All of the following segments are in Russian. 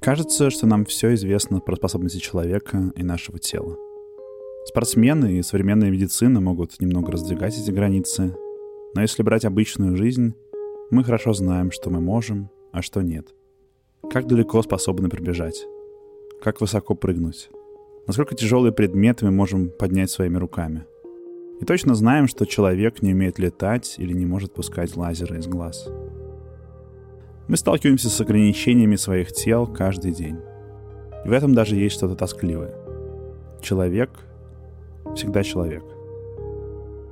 Кажется, что нам все известно про способности человека и нашего тела. Спортсмены и современная медицина могут немного раздвигать эти границы, но если брать обычную жизнь, мы хорошо знаем, что мы можем, а что нет. Как далеко способны прибежать? Как высоко прыгнуть? Насколько тяжелые предметы мы можем поднять своими руками? И точно знаем, что человек не умеет летать или не может пускать лазеры из глаз. Мы сталкиваемся с ограничениями своих тел каждый день. И в этом даже есть что-то тоскливое. Человек всегда человек.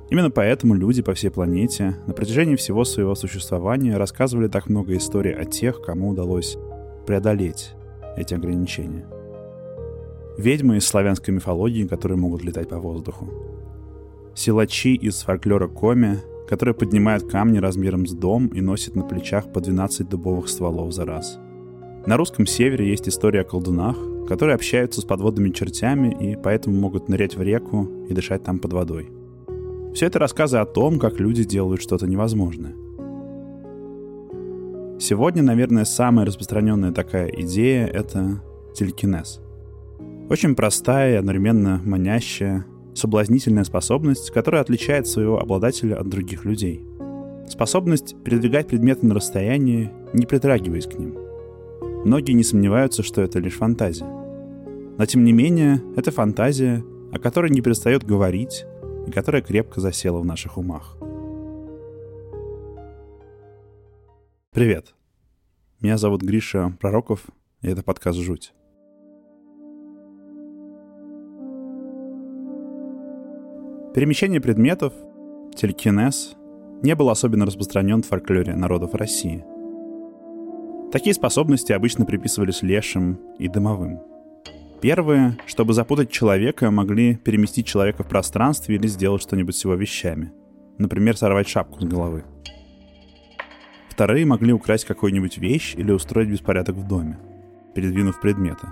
Именно поэтому люди по всей планете на протяжении всего своего существования рассказывали так много историй о тех, кому удалось преодолеть эти ограничения. Ведьмы из славянской мифологии, которые могут летать по воздуху силачи из фольклора Коми, которые поднимают камни размером с дом и носят на плечах по 12 дубовых стволов за раз. На русском севере есть история о колдунах, которые общаются с подводными чертями и поэтому могут нырять в реку и дышать там под водой. Все это рассказы о том, как люди делают что-то невозможное. Сегодня, наверное, самая распространенная такая идея — это телекинез. Очень простая и одновременно манящая, соблазнительная способность, которая отличает своего обладателя от других людей. Способность передвигать предметы на расстоянии, не притрагиваясь к ним. Многие не сомневаются, что это лишь фантазия. Но тем не менее, это фантазия, о которой не перестает говорить и которая крепко засела в наших умах. Привет. Меня зовут Гриша Пророков, и это подкаст «Жуть». Перемещение предметов, телекинез, не был особенно распространен в фольклоре народов России. Такие способности обычно приписывались лешим и дымовым. Первые, чтобы запутать человека, могли переместить человека в пространстве или сделать что-нибудь с его вещами. Например, сорвать шапку с головы. Вторые могли украсть какую-нибудь вещь или устроить беспорядок в доме, передвинув предметы.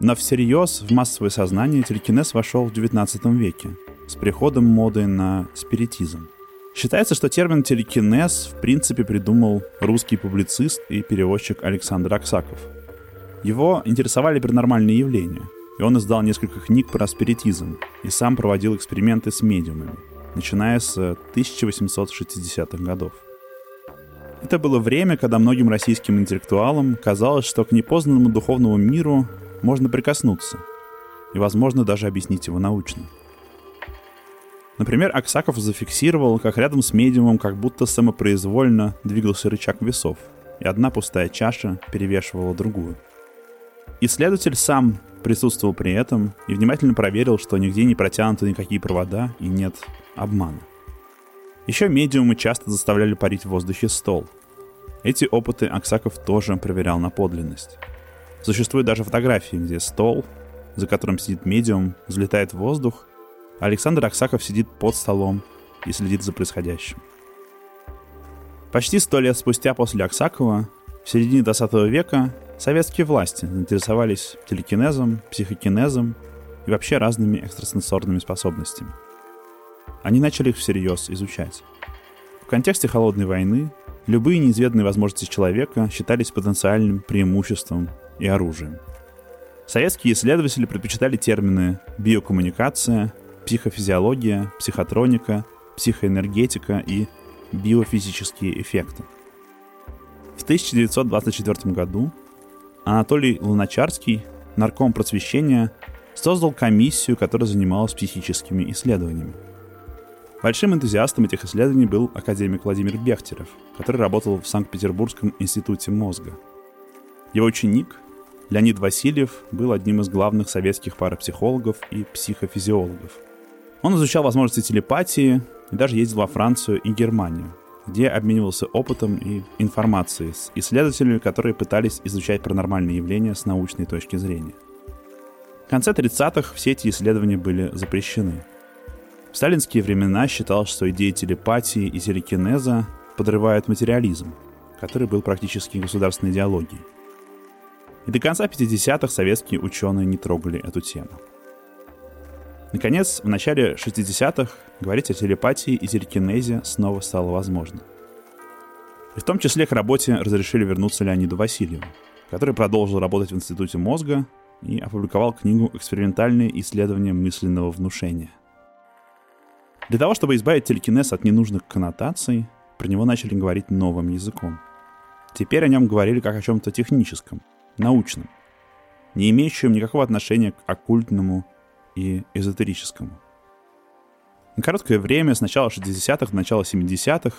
Но всерьез в массовое сознание телекинез вошел в XIX веке – с приходом моды на спиритизм. Считается, что термин телекинез в принципе придумал русский публицист и переводчик Александр Аксаков. Его интересовали паранормальные явления, и он издал несколько книг про спиритизм и сам проводил эксперименты с медиумами, начиная с 1860-х годов. Это было время, когда многим российским интеллектуалам казалось, что к непознанному духовному миру можно прикоснуться, и, возможно, даже объяснить его научно. Например, Аксаков зафиксировал, как рядом с медиумом как будто самопроизвольно двигался рычаг весов, и одна пустая чаша перевешивала другую. Исследователь сам присутствовал при этом и внимательно проверил, что нигде не протянуты никакие провода и нет обмана. Еще медиумы часто заставляли парить в воздухе стол. Эти опыты Аксаков тоже проверял на подлинность. Существуют даже фотографии, где стол, за которым сидит медиум, взлетает в воздух, Александр Аксаков сидит под столом и следит за происходящим. Почти сто лет спустя после Аксакова, в середине 20 века, советские власти заинтересовались телекинезом, психокинезом и вообще разными экстрасенсорными способностями. Они начали их всерьез изучать. В контексте холодной войны любые неизведанные возможности человека считались потенциальным преимуществом и оружием. Советские исследователи предпочитали термины биокоммуникация, психофизиология, психотроника, психоэнергетика и биофизические эффекты. В 1924 году Анатолий Луначарский, нарком просвещения, создал комиссию, которая занималась психическими исследованиями. Большим энтузиастом этих исследований был академик Владимир Бехтерев, который работал в Санкт-Петербургском институте мозга. Его ученик Леонид Васильев был одним из главных советских парапсихологов и психофизиологов – он изучал возможности телепатии и даже ездил во Францию и Германию, где обменивался опытом и информацией с исследователями, которые пытались изучать паранормальные явления с научной точки зрения. В конце 30-х все эти исследования были запрещены. В сталинские времена считалось, что идеи телепатии и телекинеза подрывают материализм, который был практически государственной идеологией. И до конца 50-х советские ученые не трогали эту тему. Наконец, в начале 60-х говорить о телепатии и телекинезе снова стало возможно. И в том числе к работе разрешили вернуться Леониду Васильеву, который продолжил работать в Институте мозга и опубликовал книгу «Экспериментальные исследования мысленного внушения». Для того, чтобы избавить телекинез от ненужных коннотаций, про него начали говорить новым языком. Теперь о нем говорили как о чем-то техническом, научном, не имеющем никакого отношения к оккультному и эзотерическому. На короткое время, с начала 60-х до начала 70-х,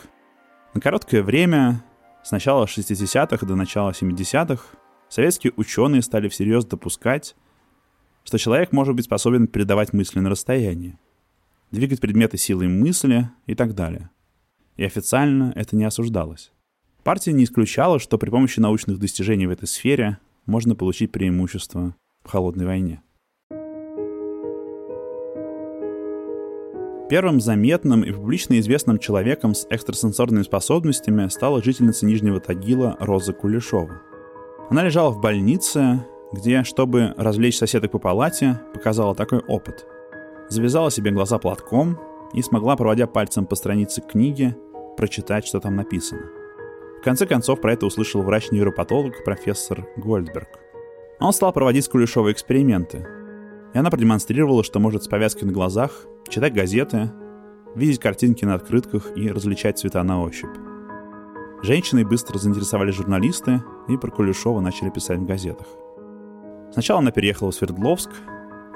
на короткое время, с начала 60-х до начала 70-х, советские ученые стали всерьез допускать, что человек может быть способен передавать мысли на расстоянии, двигать предметы силой мысли и так далее. И официально это не осуждалось. Партия не исключала, что при помощи научных достижений в этой сфере можно получить преимущество в холодной войне. Первым заметным и публично известным человеком с экстрасенсорными способностями стала жительница Нижнего Тагила Роза Кулешова. Она лежала в больнице, где, чтобы развлечь соседок по палате, показала такой опыт. Завязала себе глаза платком и смогла, проводя пальцем по странице книги, прочитать, что там написано. В конце концов, про это услышал врач-нейропатолог профессор Гольдберг. Он стал проводить с Кулешовой эксперименты. И она продемонстрировала, что может с повязкой на глазах читать газеты, видеть картинки на открытках и различать цвета на ощупь. Женщины быстро заинтересовались журналисты и про Кулешова начали писать в газетах. Сначала она переехала в Свердловск,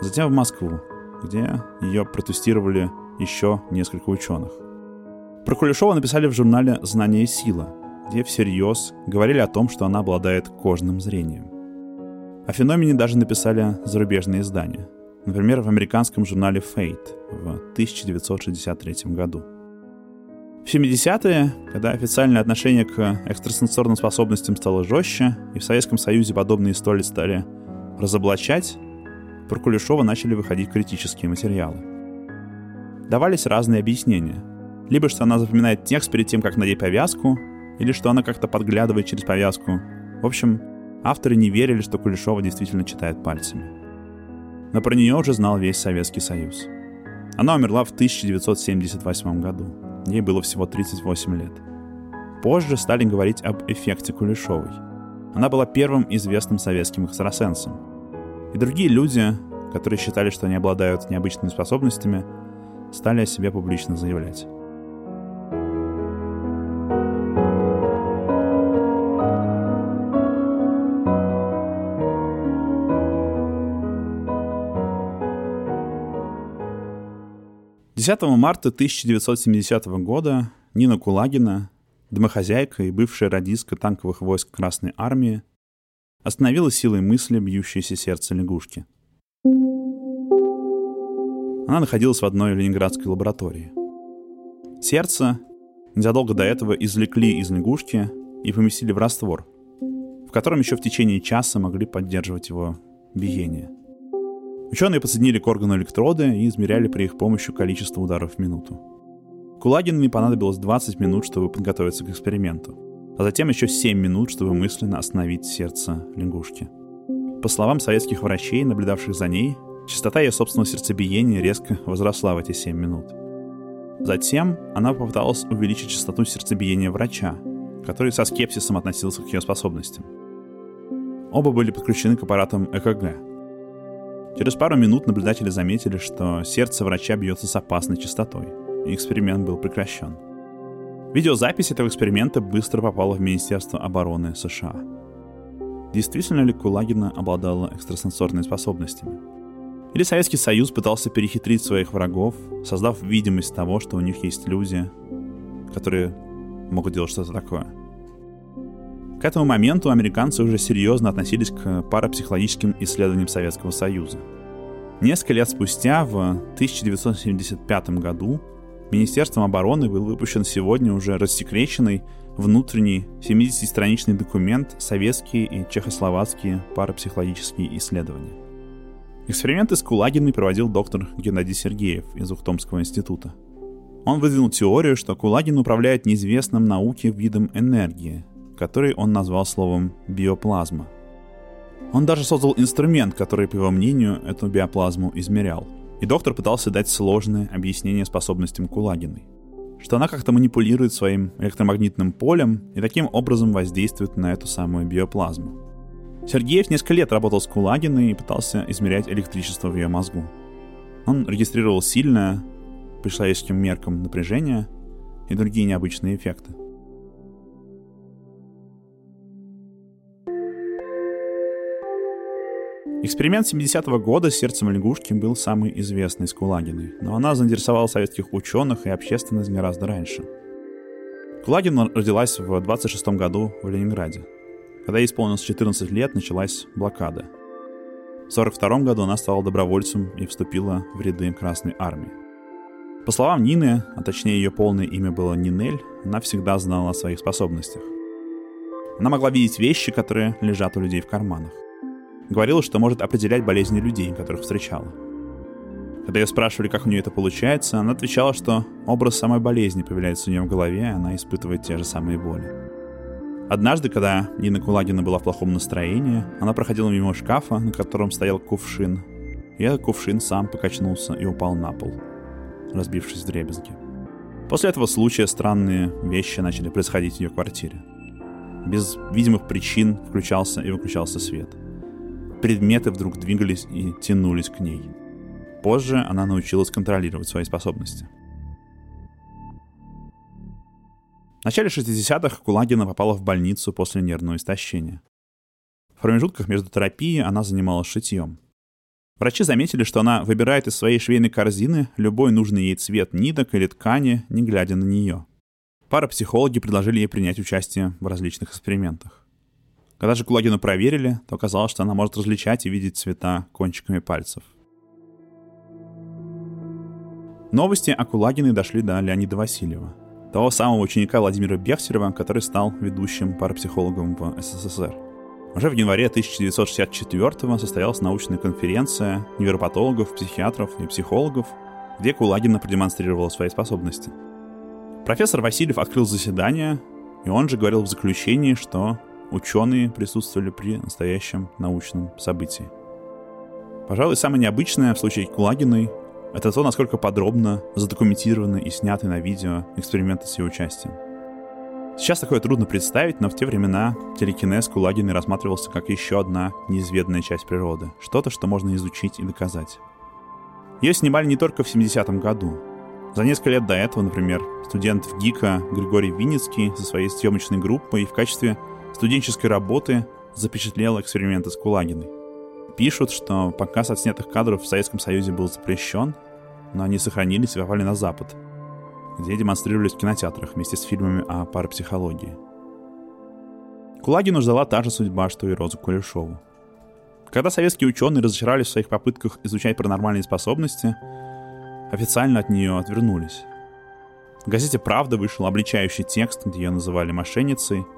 затем в Москву, где ее протестировали еще несколько ученых. Про Кулешова написали в журнале «Знание и сила», где всерьез говорили о том, что она обладает кожным зрением. О феномене даже написали зарубежные издания – Например, в американском журнале Fate в 1963 году. В 70-е, когда официальное отношение к экстрасенсорным способностям стало жестче, и в Советском Союзе подобные истории стали разоблачать, про Кулешова начали выходить критические материалы. Давались разные объяснения. Либо что она запоминает текст перед тем, как надеть повязку, или что она как-то подглядывает через повязку. В общем, авторы не верили, что Кулешова действительно читает пальцами но про нее уже знал весь Советский Союз. Она умерла в 1978 году. Ей было всего 38 лет. Позже стали говорить об эффекте Кулешовой. Она была первым известным советским экстрасенсом. И другие люди, которые считали, что они обладают необычными способностями, стали о себе публично заявлять. 10 марта 1970 года Нина Кулагина, домохозяйка и бывшая радистка танковых войск Красной Армии, остановила силой мысли бьющееся сердце лягушки. Она находилась в одной ленинградской лаборатории. Сердце незадолго до этого извлекли из лягушки и поместили в раствор, в котором еще в течение часа могли поддерживать его биение. Ученые подсоединили к органу электроды и измеряли при их помощи количество ударов в минуту. Кулагиной понадобилось 20 минут, чтобы подготовиться к эксперименту, а затем еще 7 минут, чтобы мысленно остановить сердце лягушки. По словам советских врачей, наблюдавших за ней, частота ее собственного сердцебиения резко возросла в эти 7 минут. Затем она попыталась увеличить частоту сердцебиения врача, который со скепсисом относился к ее способностям. Оба были подключены к аппаратам ЭКГ, Через пару минут наблюдатели заметили, что сердце врача бьется с опасной частотой, и эксперимент был прекращен. Видеозапись этого эксперимента быстро попала в Министерство обороны США. Действительно ли Кулагина обладала экстрасенсорными способностями? Или Советский Союз пытался перехитрить своих врагов, создав видимость того, что у них есть люди, которые могут делать что-то такое? К этому моменту американцы уже серьезно относились к парапсихологическим исследованиям Советского Союза. Несколько лет спустя, в 1975 году, Министерством обороны был выпущен сегодня уже рассекреченный внутренний 70-страничный документ «Советские и чехословацкие парапсихологические исследования». Эксперименты с Кулагиной проводил доктор Геннадий Сергеев из Ухтомского института. Он выдвинул теорию, что Кулагин управляет неизвестным науке видом энергии, который он назвал словом «биоплазма». Он даже создал инструмент, который, по его мнению, эту биоплазму измерял. И доктор пытался дать сложное объяснение способностям Кулагиной. Что она как-то манипулирует своим электромагнитным полем и таким образом воздействует на эту самую биоплазму. Сергеев несколько лет работал с Кулагиной и пытался измерять электричество в ее мозгу. Он регистрировал сильное, по человеческим меркам, напряжение и другие необычные эффекты. Эксперимент 70-го года с сердцем лягушки был самый известный с Кулагиной, но она заинтересовала советских ученых и общественность гораздо раньше. Кулагина родилась в 26 году в Ленинграде. Когда ей исполнилось 14 лет, началась блокада. В 42 году она стала добровольцем и вступила в ряды Красной Армии. По словам Нины, а точнее ее полное имя было Нинель, она всегда знала о своих способностях. Она могла видеть вещи, которые лежат у людей в карманах. Говорила, что может определять болезни людей, которых встречала. Когда ее спрашивали, как у нее это получается, она отвечала, что образ самой болезни появляется у нее в голове, и она испытывает те же самые боли. Однажды, когда Нина Кулагина была в плохом настроении, она проходила мимо шкафа, на котором стоял кувшин, и этот кувшин сам покачнулся и упал на пол, разбившись в дребезги. После этого случая странные вещи начали происходить в ее квартире. Без видимых причин включался и выключался свет — предметы вдруг двигались и тянулись к ней. Позже она научилась контролировать свои способности. В начале 60-х Кулагина попала в больницу после нервного истощения. В промежутках между терапией она занималась шитьем. Врачи заметили, что она выбирает из своей швейной корзины любой нужный ей цвет ниток или ткани, не глядя на нее. Парапсихологи предложили ей принять участие в различных экспериментах. Когда же Кулагину проверили, то оказалось, что она может различать и видеть цвета кончиками пальцев. Новости о Кулагиной дошли до Леонида Васильева, того самого ученика Владимира Бехтерева, который стал ведущим парапсихологом в СССР. Уже в январе 1964 состоялась научная конференция невропатологов, психиатров и психологов, где Кулагина продемонстрировала свои способности. Профессор Васильев открыл заседание, и он же говорил в заключении, что ученые присутствовали при настоящем научном событии. Пожалуй, самое необычное в случае Кулагиной — это то, насколько подробно задокументированы и сняты на видео эксперименты с ее участием. Сейчас такое трудно представить, но в те времена телекинез Кулагиной рассматривался как еще одна неизведанная часть природы, что-то, что можно изучить и доказать. Ее снимали не только в 70-м году. За несколько лет до этого, например, студент в ГИКа Григорий Винницкий со своей съемочной группой в качестве студенческой работы запечатлел эксперименты с Кулагиной. Пишут, что показ отснятых кадров в Советском Союзе был запрещен, но они сохранились и попали на Запад, где демонстрировались в кинотеатрах вместе с фильмами о парапсихологии. Кулагину ждала та же судьба, что и Розу Кулешову. Когда советские ученые разочаровались в своих попытках изучать паранормальные способности, официально от нее отвернулись. В газете «Правда» вышел обличающий текст, где ее называли мошенницей –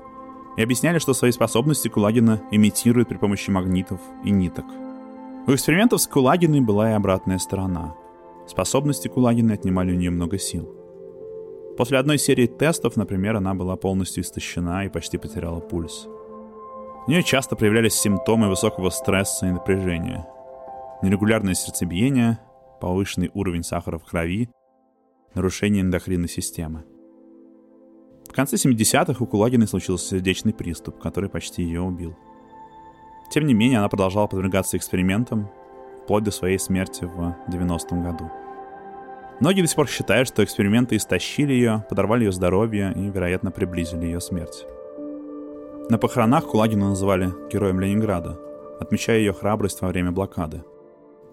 и объясняли, что свои способности Кулагина имитирует при помощи магнитов и ниток. У экспериментов с Кулагиной была и обратная сторона. Способности Кулагины отнимали у нее много сил. После одной серии тестов, например, она была полностью истощена и почти потеряла пульс. У нее часто проявлялись симптомы высокого стресса и напряжения. Нерегулярное сердцебиение, повышенный уровень сахара в крови, нарушение эндокринной системы. В конце 70-х у Кулагиной случился сердечный приступ, который почти ее убил. Тем не менее, она продолжала подвергаться экспериментам, вплоть до своей смерти в 90-м году. Многие до сих пор считают, что эксперименты истощили ее, подорвали ее здоровье и, вероятно, приблизили ее смерть. На похоронах Кулагину называли героем Ленинграда, отмечая ее храбрость во время блокады.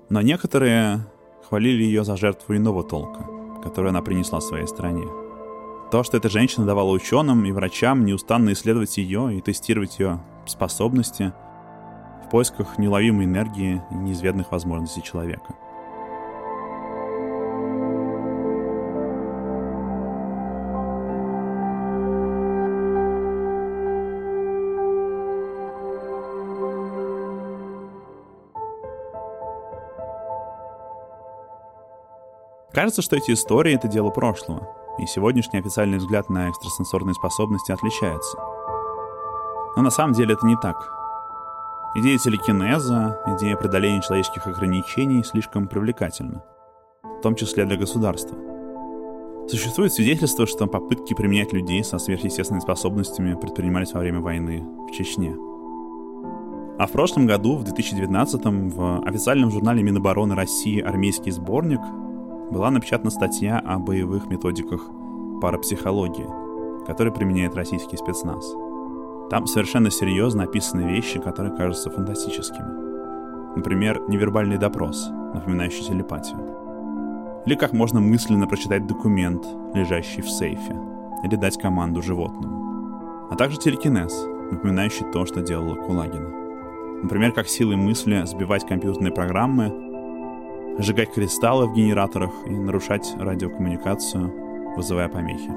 Но некоторые хвалили ее за жертву иного толка, которую она принесла своей стране – то, что эта женщина давала ученым и врачам неустанно исследовать ее и тестировать ее способности в поисках неуловимой энергии и неизведанных возможностей человека. Кажется, что эти истории — это дело прошлого — и сегодняшний официальный взгляд на экстрасенсорные способности отличается. Но на самом деле это не так. Идея телекинеза, идея преодоления человеческих ограничений слишком привлекательна, в том числе для государства. Существует свидетельство, что попытки применять людей со сверхъестественными способностями предпринимались во время войны в Чечне. А в прошлом году, в 2019 в официальном журнале Минобороны России «Армейский сборник» была напечатана статья о боевых методиках парапсихологии, которые применяет российский спецназ. Там совершенно серьезно описаны вещи, которые кажутся фантастическими. Например, невербальный допрос, напоминающий телепатию. Или как можно мысленно прочитать документ, лежащий в сейфе, или дать команду животному. А также телекинез, напоминающий то, что делала Кулагина. Например, как силой мысли сбивать компьютерные программы, сжигать кристаллы в генераторах и нарушать радиокоммуникацию, вызывая помехи.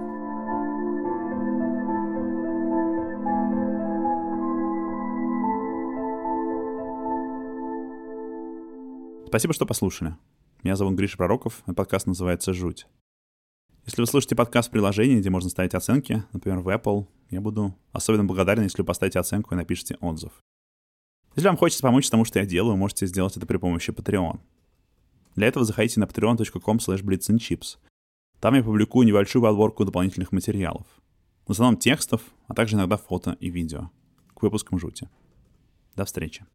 Спасибо, что послушали. Меня зовут Гриша Пророков, и подкаст называется «Жуть». Если вы слушаете подкаст в приложении, где можно ставить оценки, например, в Apple, я буду особенно благодарен, если вы поставите оценку и напишите отзыв. Если вам хочется помочь тому, что я делаю, можете сделать это при помощи Patreon. Для этого заходите на patreon.com blitzandchips. Там я публикую небольшую подборку дополнительных материалов. В основном текстов, а также иногда фото и видео. К выпускам жути. До встречи.